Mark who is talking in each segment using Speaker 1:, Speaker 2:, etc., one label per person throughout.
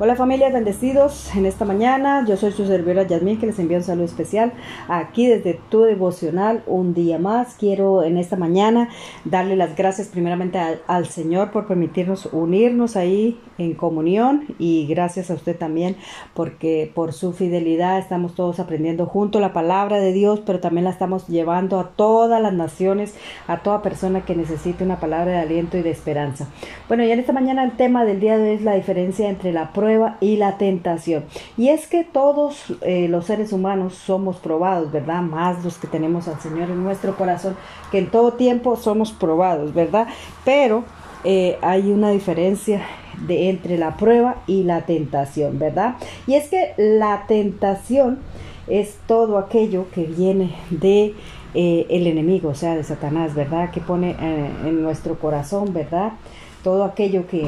Speaker 1: Hola familia, bendecidos en esta mañana. Yo soy su servidora Yasmín que les envío un saludo especial aquí desde tu devocional un día más. Quiero en esta mañana darle las gracias primeramente al, al, Señor por permitirnos unirnos ahí en comunión y gracias a usted también porque por su fidelidad estamos todos aprendiendo junto la palabra de Dios, pero también la estamos llevando a todas las naciones, a toda persona que necesite una palabra de aliento y de esperanza. Bueno, y en esta mañana el tema del día de hoy es la diferencia entre la y la tentación. Y es que todos eh, los seres humanos somos probados, ¿verdad? Más los que tenemos al Señor en nuestro corazón, que en todo tiempo somos probados, ¿verdad? Pero eh, hay una diferencia de, entre la prueba y la tentación, ¿verdad? Y es que la tentación es todo aquello que viene de eh, el enemigo, o sea, de Satanás, ¿verdad? Que pone en nuestro corazón, ¿verdad? Todo aquello que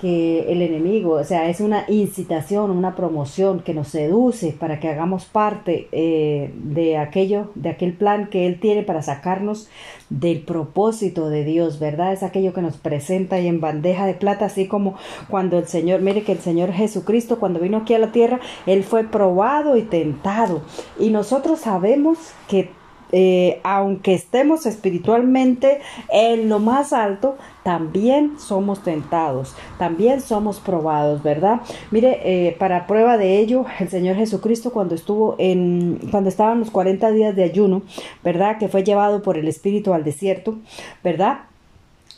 Speaker 1: que el enemigo, o sea, es una incitación, una promoción que nos seduce para que hagamos parte eh, de aquello, de aquel plan que Él tiene para sacarnos del propósito de Dios, ¿verdad? Es aquello que nos presenta y en bandeja de plata, así como cuando el Señor, mire que el Señor Jesucristo, cuando vino aquí a la tierra, Él fue probado y tentado. Y nosotros sabemos que eh, aunque estemos espiritualmente en lo más alto, también somos tentados, también somos probados, ¿verdad? Mire, eh, para prueba de ello, el Señor Jesucristo cuando estuvo en, cuando estaban los 40 días de ayuno, ¿verdad? Que fue llevado por el Espíritu al desierto, ¿verdad?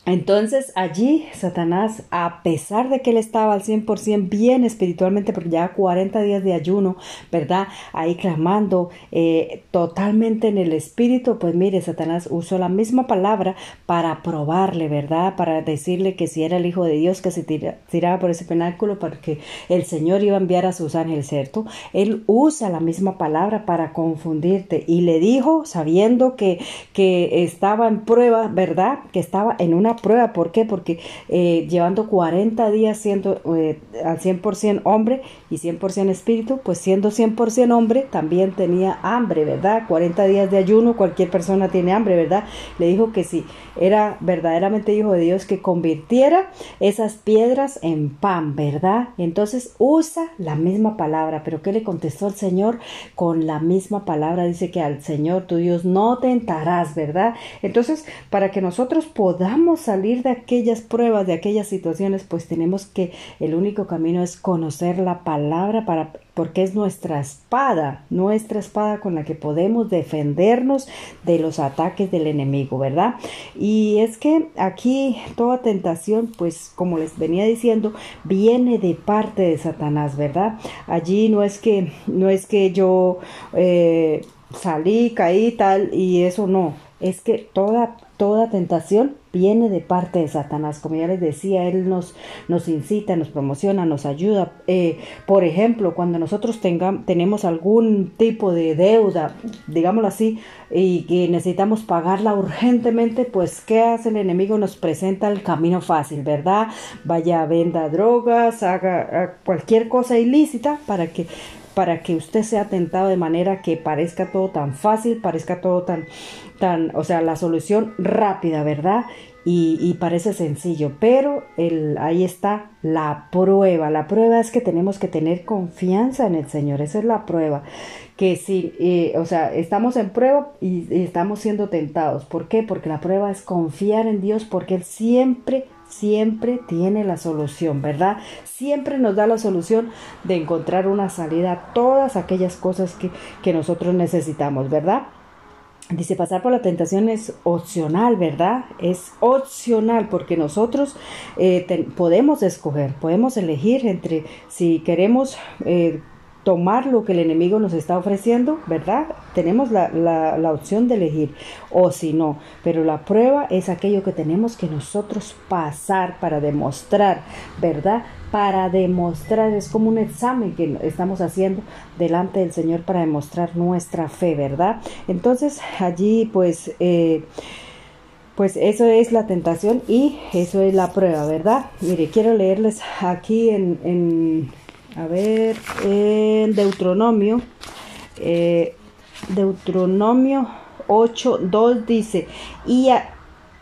Speaker 1: Entonces allí Satanás, a pesar de que él estaba al 100% bien espiritualmente, porque ya 40 días de ayuno, ¿verdad? Ahí clamando eh, totalmente en el espíritu, pues mire, Satanás usó la misma palabra para probarle, ¿verdad? Para decirle que si era el Hijo de Dios, que se tiraba por ese penáculo, porque el Señor iba a enviar a sus ángeles, ¿cierto? Él usa la misma palabra para confundirte y le dijo, sabiendo que, que estaba en prueba, ¿verdad? Que estaba en una prueba. ¿Por qué? Porque eh, llevando 40 días siendo eh, al 100% hombre y 100% espíritu, pues siendo 100% hombre también tenía hambre, ¿verdad? 40 días de ayuno, cualquier persona tiene hambre, ¿verdad? Le dijo que si era verdaderamente hijo de Dios, que convirtiera esas piedras en pan, ¿verdad? Entonces usa la misma palabra, pero ¿qué le contestó el Señor? Con la misma palabra dice que al Señor tu Dios no tentarás, ¿verdad? Entonces, para que nosotros podamos salir de aquellas pruebas, de aquellas situaciones, pues tenemos que el único camino es conocer la palabra para porque es nuestra espada, nuestra espada con la que podemos defendernos de los ataques del enemigo, ¿verdad? Y es que aquí toda tentación, pues como les venía diciendo, viene de parte de Satanás, ¿verdad? Allí no es que, no es que yo eh, salí, caí tal y eso no, es que toda toda tentación viene de parte de Satanás. Como ya les decía, Él nos, nos incita, nos promociona, nos ayuda. Eh, por ejemplo, cuando nosotros tengamos, tenemos algún tipo de deuda, digámoslo así, y que necesitamos pagarla urgentemente, pues ¿qué hace el enemigo? Nos presenta el camino fácil, ¿verdad? Vaya, venda drogas, haga cualquier cosa ilícita para que para que usted sea tentado de manera que parezca todo tan fácil, parezca todo tan, tan, o sea, la solución rápida, ¿verdad? Y, parece sencillo, pero el, ahí está la prueba. La prueba es que tenemos que tener confianza en el Señor, esa es la prueba. Que si, eh, o sea, estamos en prueba y, y estamos siendo tentados. ¿Por qué? Porque la prueba es confiar en Dios, porque Él siempre siempre tiene la solución, ¿verdad? Siempre nos da la solución de encontrar una salida a todas aquellas cosas que, que nosotros necesitamos, ¿verdad? Dice, pasar por la tentación es opcional, ¿verdad? Es opcional porque nosotros eh, podemos escoger, podemos elegir entre si queremos eh, tomar lo que el enemigo nos está ofreciendo, ¿verdad? Tenemos la, la, opción de elegir o si no, pero la prueba es aquello que tenemos que nosotros pasar para demostrar, ¿verdad? Para demostrar, es como un examen que estamos haciendo delante del Señor para demostrar nuestra fe, ¿verdad? Entonces allí pues... Eh, pues eso es la tentación y eso es la prueba, ¿verdad? Mire, quiero leerles aquí en a ver, en Deuteronomio, eh, Deuteronomio 8, 2 dice, y,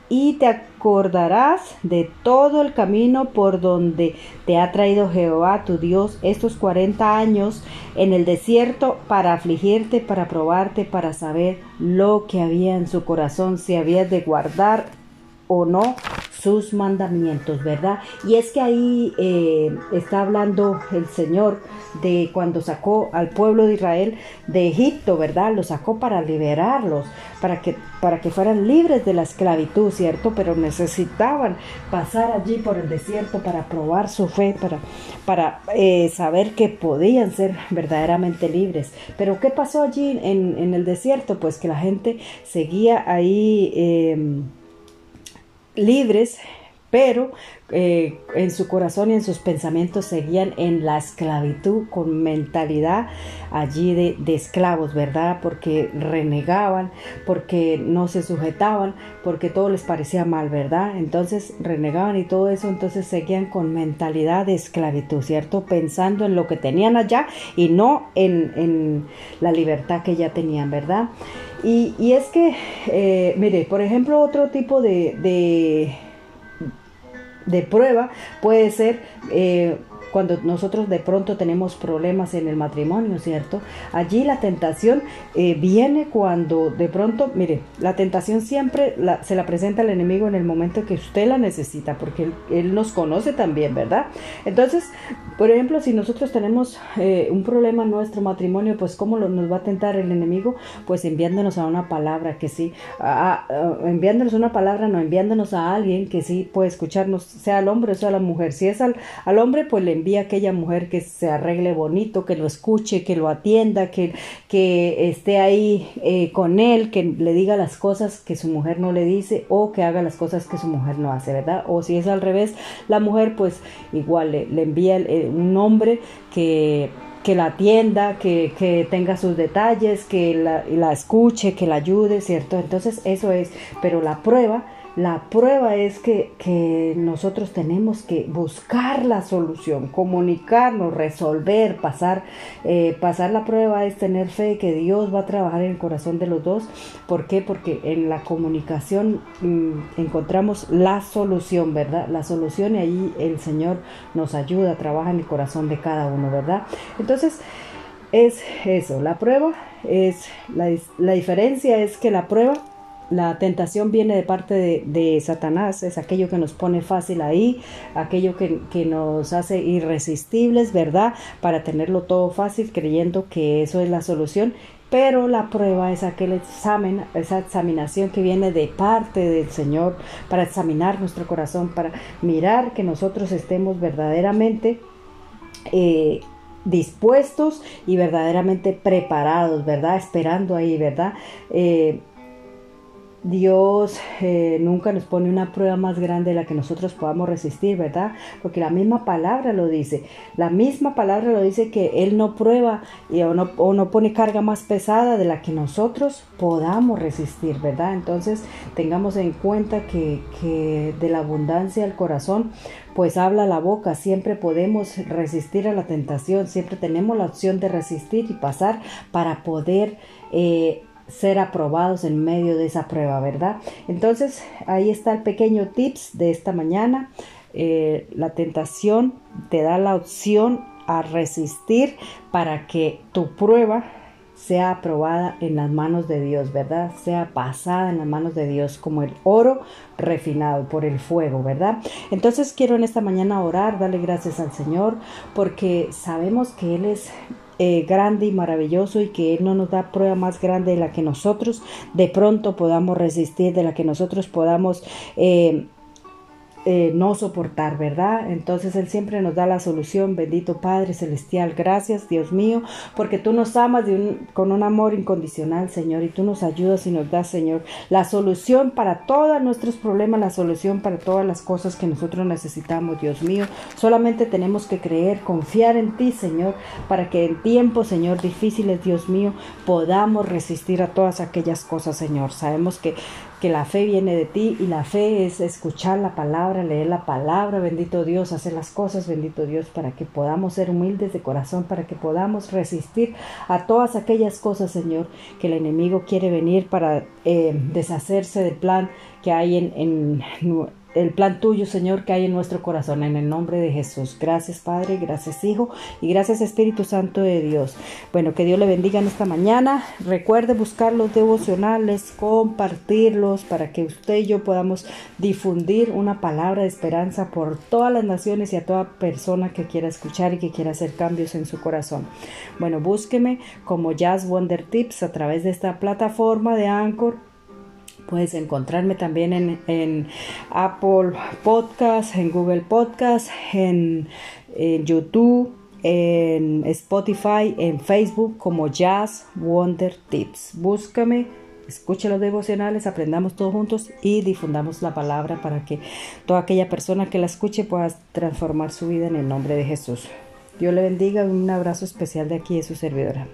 Speaker 1: y te acordarás de todo el camino por donde te ha traído Jehová tu Dios estos cuarenta años en el desierto para afligirte, para probarte, para saber lo que había en su corazón, si habías de guardar o no sus mandamientos, ¿verdad? Y es que ahí eh, está hablando el Señor de cuando sacó al pueblo de Israel de Egipto, ¿verdad? Lo sacó para liberarlos, para que, para que fueran libres de la esclavitud, ¿cierto? Pero necesitaban pasar allí por el desierto para probar su fe, para, para eh, saber que podían ser verdaderamente libres. Pero ¿qué pasó allí en, en el desierto? Pues que la gente seguía ahí. Eh, libres, pero eh, en su corazón y en sus pensamientos seguían en la esclavitud con mentalidad allí de, de, esclavos, ¿verdad? Porque renegaban, porque no se sujetaban, porque todo les parecía mal, ¿verdad? Entonces renegaban y todo eso, entonces seguían con mentalidad de esclavitud, ¿cierto? Pensando en lo que tenían allá y no en, en la libertad que ya tenían, ¿verdad? Y, es que, eh, mire, por ejemplo, otro tipo de, de, de prueba puede ser eh, cuando nosotros de pronto tenemos problemas en el matrimonio, ¿cierto? Allí la tentación eh, viene cuando de pronto, mire, la tentación siempre se la presenta al enemigo en el momento que usted la necesita, porque él, nos conoce también, ¿verdad? Entonces, por ejemplo, si nosotros tenemos eh, un problema en nuestro matrimonio, pues ¿cómo nos va a tentar el enemigo? Pues enviándonos a una palabra que sí, enviándonos una palabra, no, enviándonos a alguien que sí puede escucharnos, sea el hombre o sea la mujer. Si es al, al hombre, pues le envía aquella mujer que se arregle bonito, que lo escuche, que lo atienda, que, que esté ahí eh, con él, que le diga las cosas que su mujer no le dice o que haga las cosas que su mujer no hace, ¿verdad? O si es al revés, la mujer pues igual le, envía eh, un hombre que que la atienda, que, que, tenga sus detalles, que la, la, escuche, que la ayude, ¿cierto? Entonces eso es, pero la prueba la prueba es que, nosotros tenemos que buscar la solución, comunicarnos, resolver, pasar, eh, pasar la prueba es tener fe que Dios va a trabajar en el corazón de los dos. ¿Por qué? Porque en la comunicación mm, encontramos la solución, ¿verdad? La solución y ahí el Señor nos ayuda, trabaja en el corazón de cada uno, ¿verdad? Entonces, es eso, la prueba es, la, la diferencia es que la prueba la tentación viene de parte de, Satanás, es aquello que nos pone fácil ahí, aquello que, nos hace irresistibles, ¿verdad? Para tenerlo todo fácil creyendo que eso es la solución. Pero la prueba es aquel examen, esa examinación que viene de parte del Señor para examinar nuestro corazón, para mirar que nosotros estemos verdaderamente eh, dispuestos y verdaderamente preparados, ¿verdad? Esperando ahí, ¿verdad? Eh, Dios eh, nunca nos pone una prueba más grande de la que nosotros podamos resistir, ¿verdad? Porque la misma palabra lo dice. La misma palabra lo dice que Él no prueba y, o, no, no pone carga más pesada de la que nosotros podamos resistir, ¿verdad? Entonces tengamos en cuenta que, que de la abundancia del corazón pues habla la boca, siempre podemos resistir a la tentación, siempre tenemos la opción de resistir y pasar para poder... Eh, ser aprobados en medio de esa prueba, ¿verdad? Entonces, ahí está el pequeño tips de esta mañana. Eh, la tentación te da la opción a resistir para que tu prueba sea aprobada en las manos de Dios, ¿verdad? Sea pasada en las manos de Dios como el oro refinado por el fuego, ¿verdad? Entonces quiero en esta mañana orar, darle gracias al Señor, porque sabemos que Él es eh, grande y maravilloso y que Él no nos da prueba más grande de la que nosotros de pronto podamos resistir, de la que nosotros podamos eh, eh, no soportar, ¿verdad? Entonces Él siempre nos da la solución, bendito Padre Celestial, gracias Dios mío, porque tú nos amas con un amor incondicional, Señor, y tú nos ayudas y nos das, Señor, la solución para todos nuestros problemas, la solución para todas las cosas que nosotros necesitamos, Dios mío. Solamente tenemos que creer, confiar en ti, Señor, para que en tiempos, Señor, difíciles, Dios mío, podamos resistir a todas aquellas cosas, Señor. Sabemos que que la fe viene de ti y la fe es escuchar la palabra, leer la palabra, bendito Dios, hacer las cosas, bendito Dios, para que podamos ser humildes de corazón, para que podamos resistir a todas aquellas cosas, Señor, que el enemigo quiere venir para eh, deshacerse del plan que hay en, en el plan tuyo, Señor, que hay en nuestro corazón, en el nombre de Jesús. Gracias, Padre, gracias, Hijo, y gracias, Espíritu Santo de Dios. Bueno, que Dios le bendiga en esta mañana. Recuerde buscar los devocionales, compartirlos para que usted y yo podamos difundir una palabra de esperanza por todas las naciones y a toda persona que quiera escuchar y que quiera hacer cambios en su corazón. Bueno, búsqueme como Jazz Wonder Tips a través de esta plataforma de Anchor Puedes encontrarme también en, Apple Podcast, en Google Podcast, en, YouTube, en Spotify, en Facebook como Jazz Wonder Tips. Búscame, escuche los devocionales, aprendamos todos juntos y difundamos la palabra para que toda aquella persona que la escuche pueda transformar su vida en el nombre de Jesús. Dios le bendiga, un abrazo especial de aquí de su servidora.